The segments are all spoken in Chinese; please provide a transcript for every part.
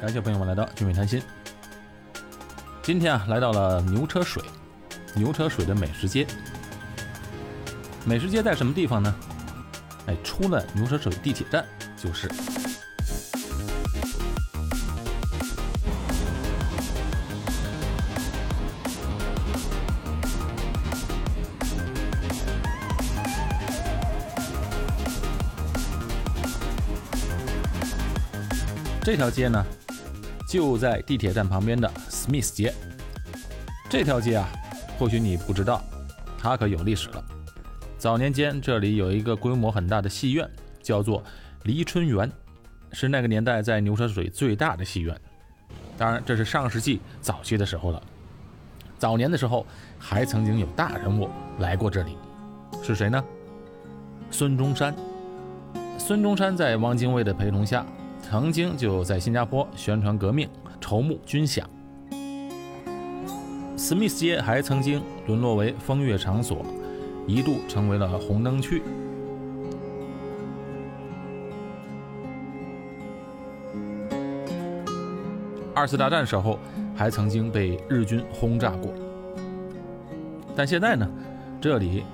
感谢朋友们来到聚美谈心。今天啊，来到了牛车水，牛车水的美食街。美食街在什么地方呢？哎，出了牛车水地铁站就是。这条街呢，就在地铁站旁边的 Smith 街。这条街啊，或许你不知道，它可有历史了。早年间，这里有一个规模很大的戏院，叫做黎春园，是那个年代在牛车水最大的戏院。当然，这是上世纪早期的时候了。早年的时候，还曾经有大人物来过这里，是谁呢？孙中山。孙中山在汪精卫的陪同下。曾经就在新加坡宣传革命、筹募军饷。史密斯街还曾经沦落为风月场所，一度成为了红灯区。二次大战时候还曾经被日军轰炸过。但现在呢，这里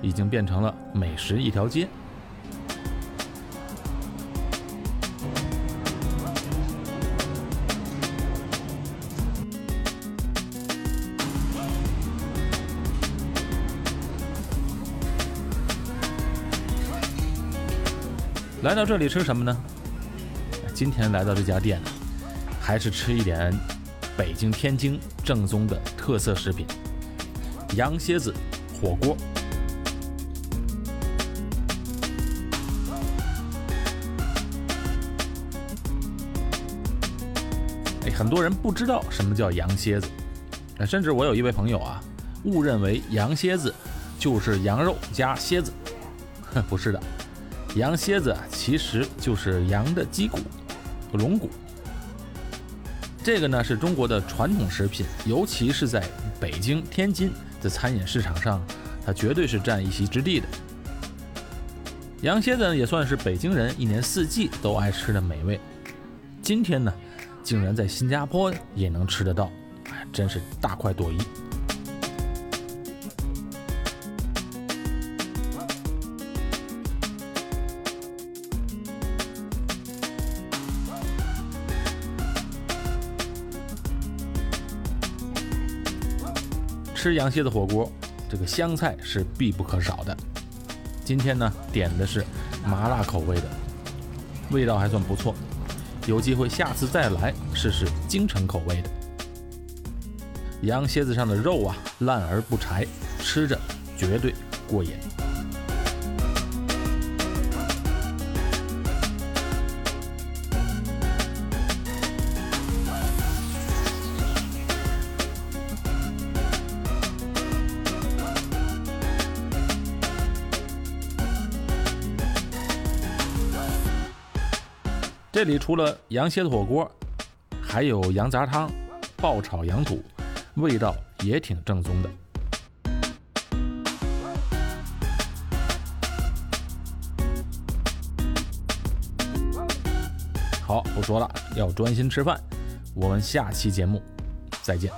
已经变成了美食一条街。来到这里吃什么呢？今天来到这家店，还是吃一点北京、天津正宗的特色食品——羊蝎子火锅。哎，很多人不知道什么叫羊蝎子，甚至我有一位朋友啊，误认为羊蝎子就是羊肉加蝎子，哼不是的。羊蝎子其实就是羊的脊骨、龙骨。这个呢是中国的传统食品，尤其是在北京、天津的餐饮市场上，它绝对是占一席之地的。羊蝎子也算是北京人一年四季都爱吃的美味。今天呢，竟然在新加坡也能吃得到，哎，真是大快朵颐。吃羊蝎子火锅，这个香菜是必不可少的。今天呢，点的是麻辣口味的，味道还算不错。有机会下次再来试试京城口味的。羊蝎子上的肉啊，烂而不柴，吃着绝对过瘾。这里除了羊蝎子火锅，还有羊杂汤、爆炒羊肚，味道也挺正宗的。好，不说了，要专心吃饭。我们下期节目再见。